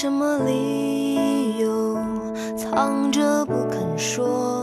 什么理由藏着不肯说？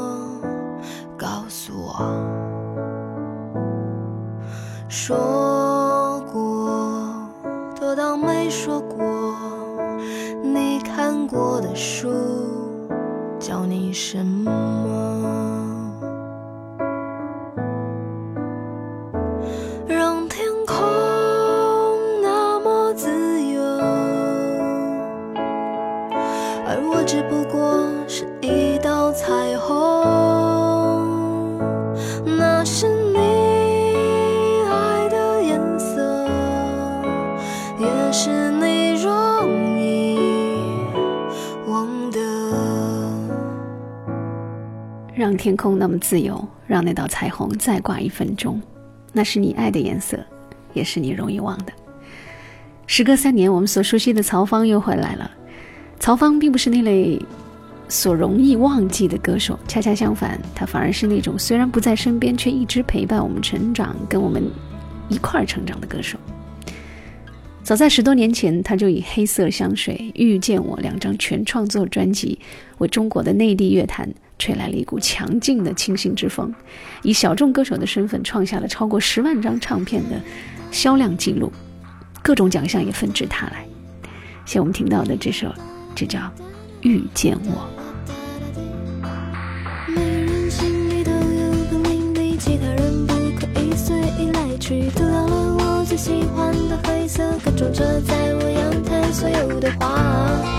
那么自由，让那道彩虹再挂一分钟，那是你爱的颜色，也是你容易忘的。时隔三年，我们所熟悉的曹芳又回来了。曹芳并不是那类所容易忘记的歌手，恰恰相反，他反而是那种虽然不在身边，却一直陪伴我们成长、跟我们一块儿成长的歌手。早在十多年前，他就以《黑色香水》《遇见我》两张全创作专辑，为中国的内地乐坛。吹来了一股强劲的清新之风，以小众歌手的身份创下了超过十万张唱片的销量记录，各种奖项也纷至沓来。像我们听到的这首，就叫《遇见我》。喜欢的黑色，各种遮在我阳台所有的花。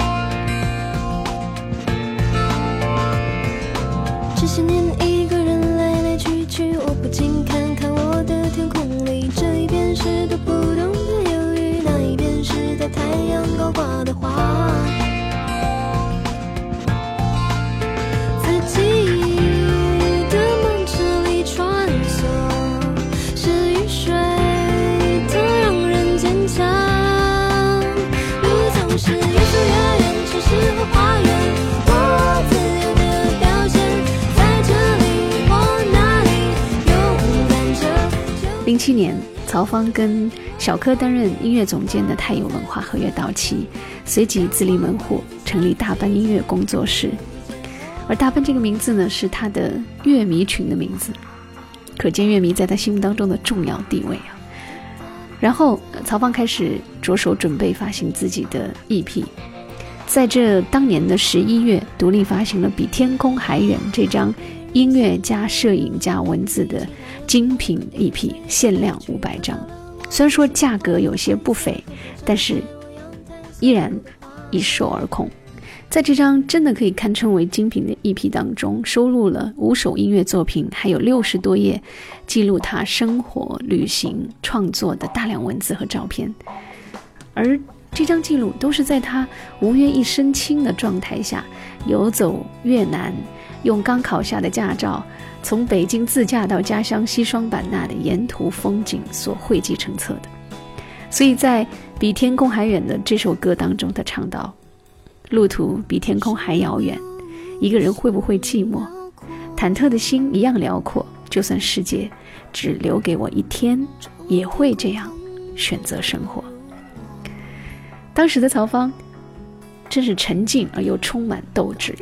这些曹芳跟小柯担任音乐总监的太有文化合约到期，随即自立门户，成立大班音乐工作室。而大班这个名字呢，是他的乐迷群的名字，可见乐迷在他心目当中的重要地位啊。然后，曹芳开始着手准备发行自己的 EP，在这当年的十一月，独立发行了《比天空还远》这张。音乐加摄影加文字的精品一批，限量五百张。虽然说价格有些不菲，但是依然一售而空。在这张真的可以堪称为精品的 EP 当中，收录了五首音乐作品，还有六十多页记录他生活、旅行、创作的大量文字和照片。而这张记录都是在他无约一身轻的状态下游走越南。用刚考下的驾照，从北京自驾到家乡西双版纳的沿途风景所汇集成册的。所以在《比天空还远》的这首歌当中，他唱到：“路途比天空还遥远，一个人会不会寂寞？忐忑的心一样辽阔，就算世界只留给我一天，也会这样选择生活。”当时的曹芳真是沉静而又充满斗志。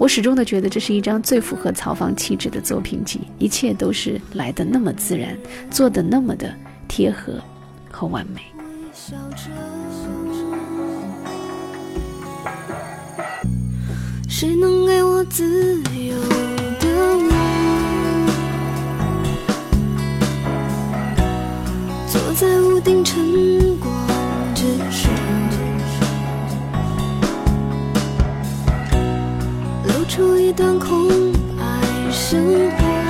我始终的觉得这是一张最符合曹芳气质的作品集，一切都是来的那么自然，做的那么的贴合和完美。谁能给我自由？在屋顶晨光之上。出一段空白生活，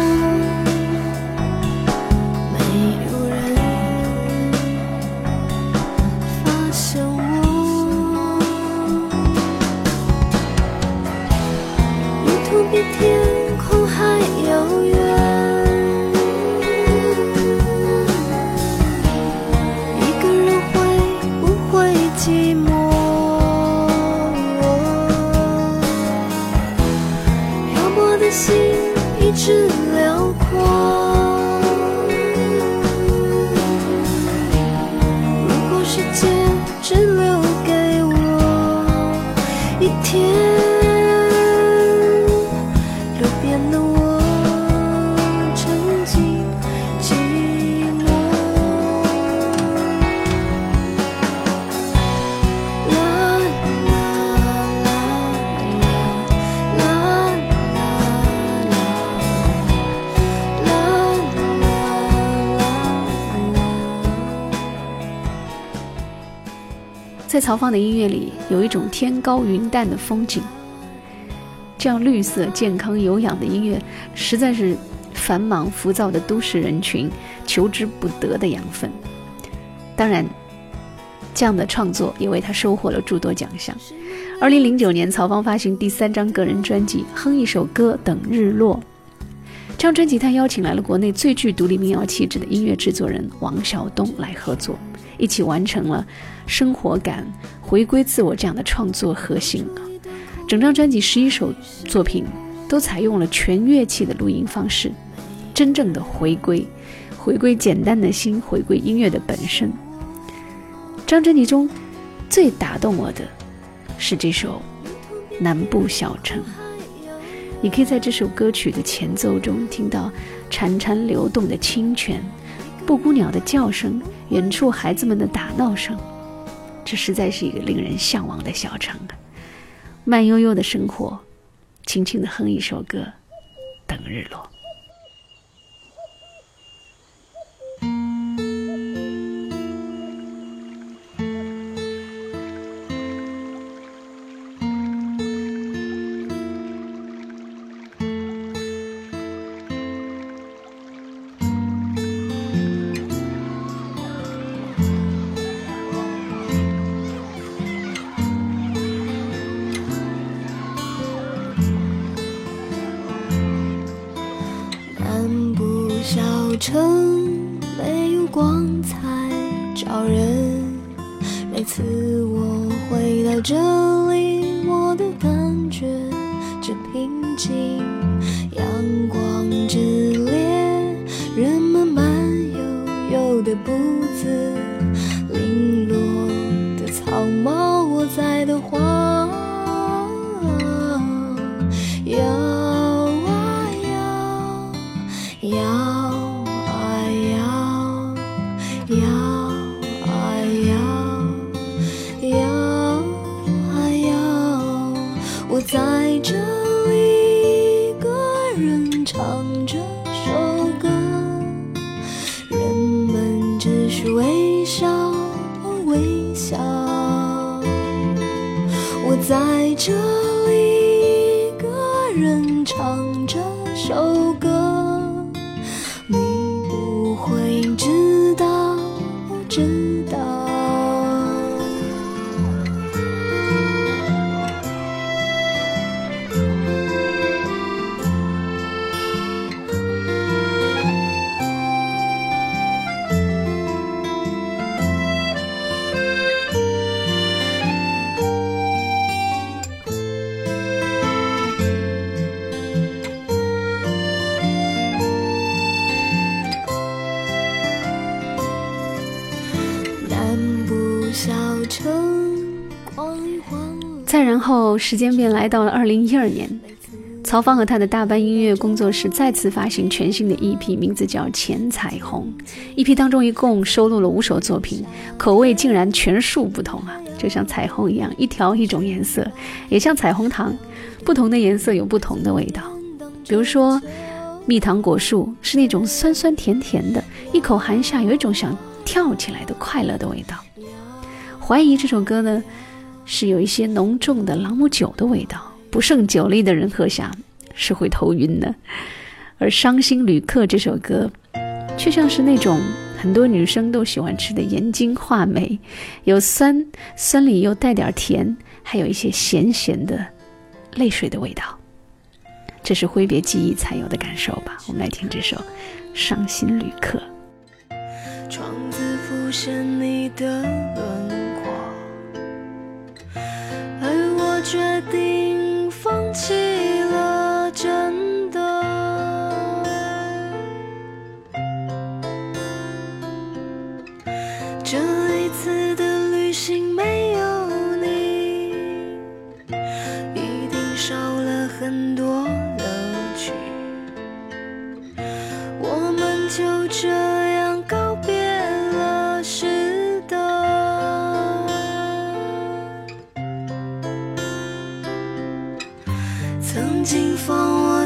在曹芳的音乐里，有一种天高云淡的风景。这样绿色、健康、有氧的音乐，实在是繁忙浮躁的都市人群求之不得的养分。当然，这样的创作也为他收获了诸多奖项。二零零九年，曹芳发行第三张个人专辑《哼一首歌等日落》。这张专辑，他邀请来了国内最具独立民谣气质的音乐制作人王晓东来合作。一起完成了生活感、回归自我这样的创作核心！整张专辑十一首作品都采用了全乐器的录音方式，真正的回归，回归简单的心，回归音乐的本身。张专辑中最打动我的是这首《南部小城》，你可以在这首歌曲的前奏中听到潺潺流动的清泉。布谷鸟的叫声，远处孩子们的打闹声，这实在是一个令人向往的小城啊！慢悠悠的生活，轻轻的哼一首歌，等日落。人们慢悠悠的步子，零落的草帽，我在的花。我在这里一个人唱这首歌，你不会知道。真。再然后，时间便来到了二零一二年，曹芳和他的大班音乐工作室再次发行全新的 EP，名字叫《浅彩虹》。EP 当中一共收录了五首作品，口味竟然全数不同啊！就像彩虹一样，一条一种颜色，也像彩虹糖，不同的颜色有不同的味道。比如说，蜜糖果树是那种酸酸甜甜的，一口含下有一种想跳起来的快乐的味道。怀疑这首歌呢？是有一些浓重的朗姆酒的味道，不胜酒力的人喝下是会头晕的。而《伤心旅客》这首歌，却像是那种很多女生都喜欢吃的盐津话梅，有酸，酸里又带点甜，还有一些咸咸的泪水的味道。这是挥别记忆才有的感受吧？我们来听这首《伤心旅客》。窗子浮现你的轮决定放弃。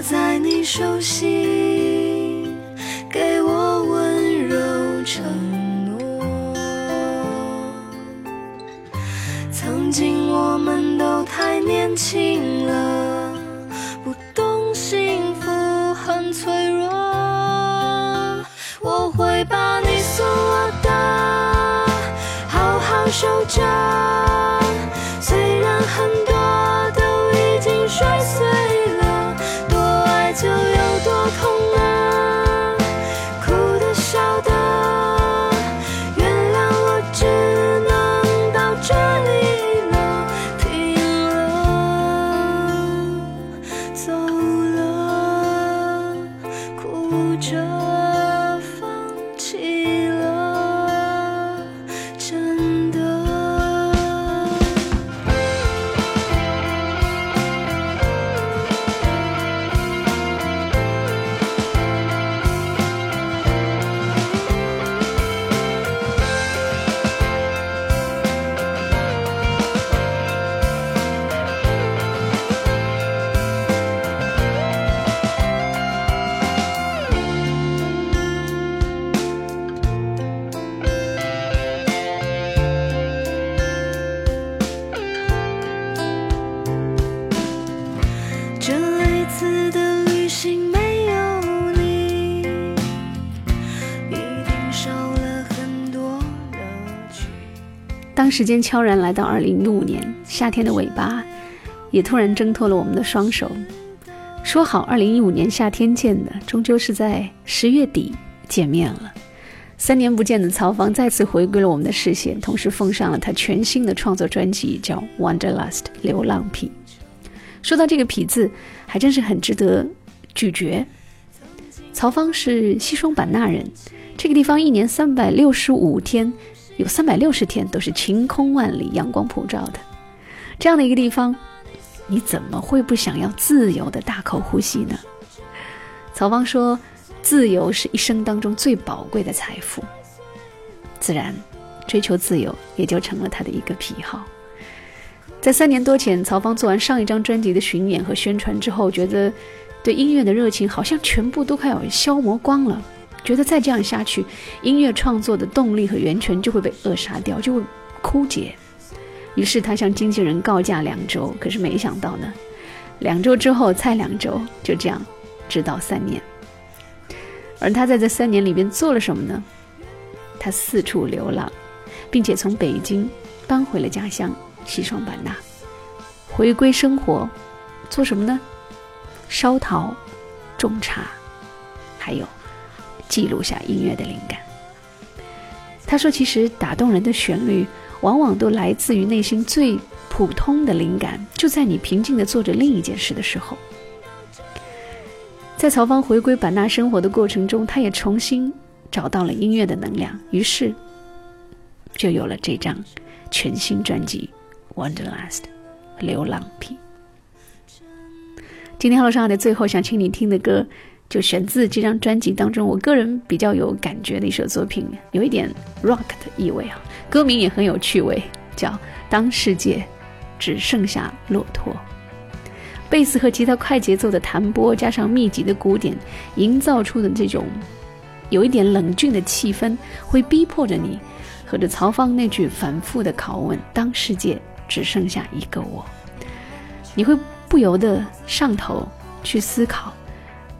在你手心，时间悄然来到二零一五年夏天的尾巴，也突然挣脱了我们的双手。说好二零一五年夏天见的，终究是在十月底见面了。三年不见的曹芳再次回归了我们的视线，同时奉上了他全新的创作专辑，叫《Wanderlust》流浪癖。说到这个“痞”字，还真是很值得咀嚼。曹芳是西双版纳人，这个地方一年三百六十五天，有三百六十天都是晴空万里、阳光普照的。这样的一个地方，你怎么会不想要自由的大口呼吸呢？曹芳说：“自由是一生当中最宝贵的财富。”自然，追求自由也就成了他的一个癖好。在三年多前，曹芳做完上一张专辑的巡演和宣传之后，觉得对音乐的热情好像全部都快要消磨光了，觉得再这样下去，音乐创作的动力和源泉就会被扼杀掉，就会枯竭。于是他向经纪人告假两周，可是没想到呢，两周之后再两周，就这样，直到三年。而他在这三年里边做了什么呢？他四处流浪，并且从北京搬回了家乡。西双版纳，回归生活，做什么呢？烧陶、种茶，还有记录下音乐的灵感。他说：“其实打动人的旋律，往往都来自于内心最普通的灵感，就在你平静地做着另一件事的时候。”在曹芳回归版纳生活的过程中，他也重新找到了音乐的能量，于是就有了这张全新专辑。Wanderlust，流浪癖。今天 Hello 上海的最后想请你听的歌，就选自这张专辑当中，我个人比较有感觉的一首作品，有一点 rock 的意味啊。歌名也很有趣味，叫《当世界只剩下骆驼》。贝斯和吉他快节奏的弹拨，加上密集的鼓点，营造出的这种有一点冷峻的气氛，会逼迫着你和着曹芳那句反复的拷问：“当世界。”只剩下一个我，你会不由得上头去思考，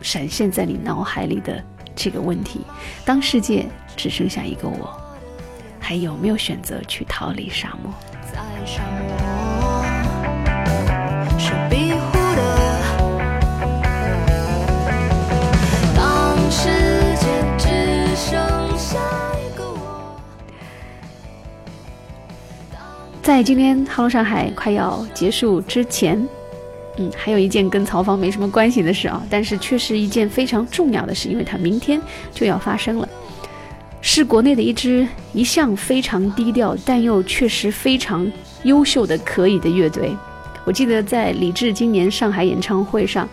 闪现在你脑海里的这个问题：当世界只剩下一个我，还有没有选择去逃离沙漠？在沙漠是庇护的。当世界只剩下一个我。在今天《Hello 上海》快要结束之前，嗯，还有一件跟曹芳没什么关系的事啊，但是却是一件非常重要的事，因为它明天就要发生了。是国内的一支一向非常低调，但又确实非常优秀的可以的乐队。我记得在李志今年上海演唱会上，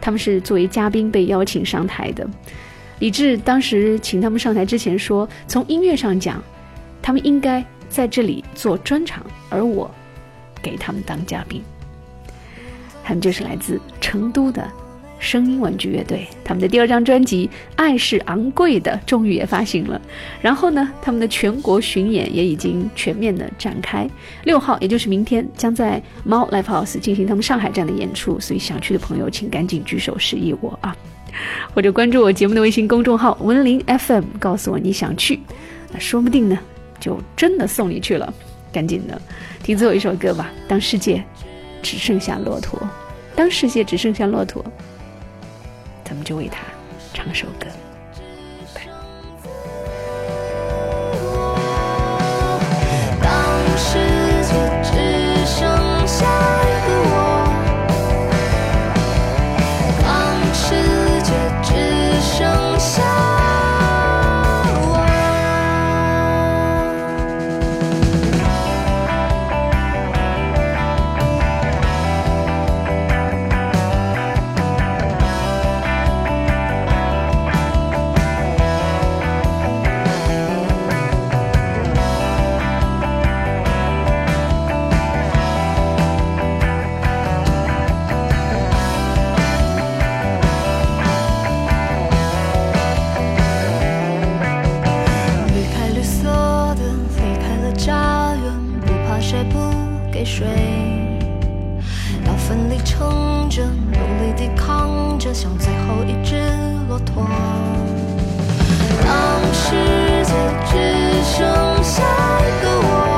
他们是作为嘉宾被邀请上台的。李志当时请他们上台之前说，从音乐上讲，他们应该在这里做专场，而我给他们当嘉宾。他们就是来自成都的声音玩具乐队。他们的第二张专辑《爱是昂贵的》终于也发行了。然后呢，他们的全国巡演也已经全面的展开。六号，也就是明天，将在猫 Live House 进行他们上海站的演出。所以想去的朋友，请赶紧举手示意我啊！或者关注我节目的微信公众号“文林 FM”，告诉我你想去，那说不定呢，就真的送你去了。赶紧的，听最后一首歌吧。当世界只剩下骆驼，当世界只剩下骆驼，咱们就为他唱首歌。撑着努力抵抗着像最后一只骆驼当世界只剩下一个我。